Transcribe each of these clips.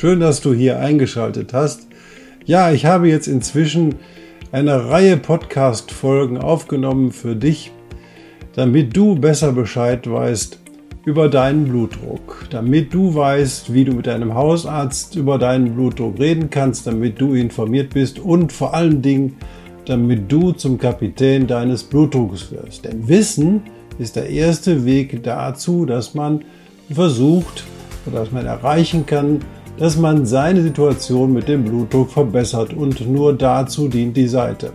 Schön, dass du hier eingeschaltet hast. Ja, ich habe jetzt inzwischen eine Reihe Podcast-Folgen aufgenommen für dich, damit du besser Bescheid weißt über deinen Blutdruck, damit du weißt, wie du mit deinem Hausarzt über deinen Blutdruck reden kannst, damit du informiert bist und vor allen Dingen, damit du zum Kapitän deines Blutdrucks wirst. Denn Wissen ist der erste Weg dazu, dass man versucht oder dass man erreichen kann, dass man seine Situation mit dem Blutdruck verbessert und nur dazu dient die Seite.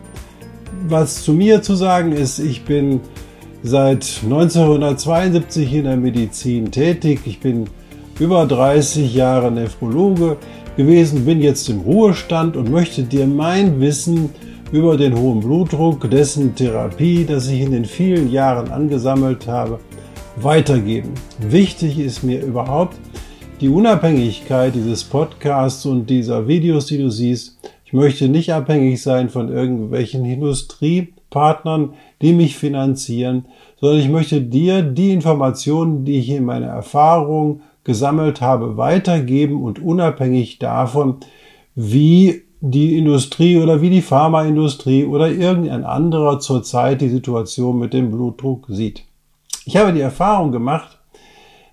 Was zu mir zu sagen ist, ich bin seit 1972 in der Medizin tätig. Ich bin über 30 Jahre Nephrologe gewesen, bin jetzt im Ruhestand und möchte dir mein Wissen über den hohen Blutdruck, dessen Therapie, das ich in den vielen Jahren angesammelt habe, weitergeben. Wichtig ist mir überhaupt die Unabhängigkeit dieses Podcasts und dieser Videos, die du siehst. Ich möchte nicht abhängig sein von irgendwelchen Industriepartnern, die mich finanzieren, sondern ich möchte dir die Informationen, die ich in meiner Erfahrung gesammelt habe, weitergeben und unabhängig davon, wie die Industrie oder wie die Pharmaindustrie oder irgendein anderer zurzeit die Situation mit dem Blutdruck sieht. Ich habe die Erfahrung gemacht,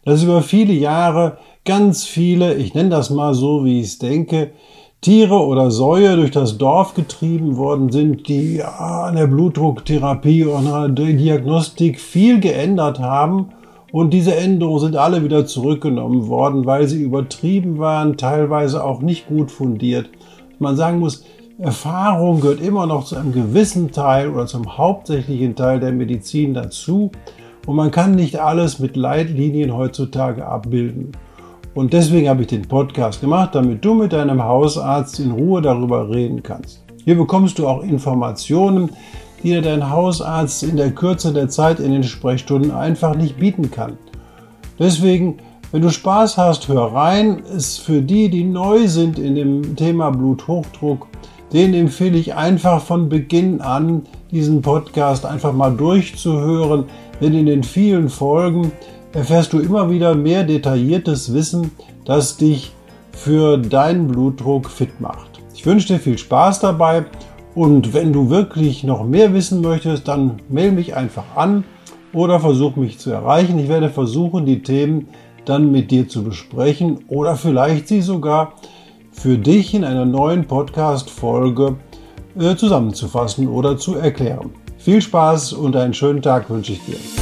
dass über viele Jahre ganz viele, ich nenne das mal so, wie ich es denke, Tiere oder Säue durch das Dorf getrieben worden sind, die an der Blutdrucktherapie und an der Diagnostik viel geändert haben. Und diese Änderungen sind alle wieder zurückgenommen worden, weil sie übertrieben waren, teilweise auch nicht gut fundiert man sagen muss, Erfahrung gehört immer noch zu einem gewissen Teil oder zum hauptsächlichen Teil der Medizin dazu. Und man kann nicht alles mit Leitlinien heutzutage abbilden. Und deswegen habe ich den Podcast gemacht, damit du mit deinem Hausarzt in Ruhe darüber reden kannst. Hier bekommst du auch Informationen, die dir dein Hausarzt in der Kürze der Zeit in den Sprechstunden einfach nicht bieten kann. Deswegen wenn du Spaß hast, hör rein. Ist für die, die neu sind in dem Thema Bluthochdruck, denen empfehle ich einfach von Beginn an, diesen Podcast einfach mal durchzuhören, denn in den vielen Folgen erfährst du immer wieder mehr detailliertes Wissen, das dich für deinen Blutdruck fit macht. Ich wünsche dir viel Spaß dabei und wenn du wirklich noch mehr wissen möchtest, dann melde mich einfach an oder versuch mich zu erreichen. Ich werde versuchen, die Themen dann mit dir zu besprechen oder vielleicht sie sogar für dich in einer neuen Podcast-Folge äh, zusammenzufassen oder zu erklären. Viel Spaß und einen schönen Tag wünsche ich dir.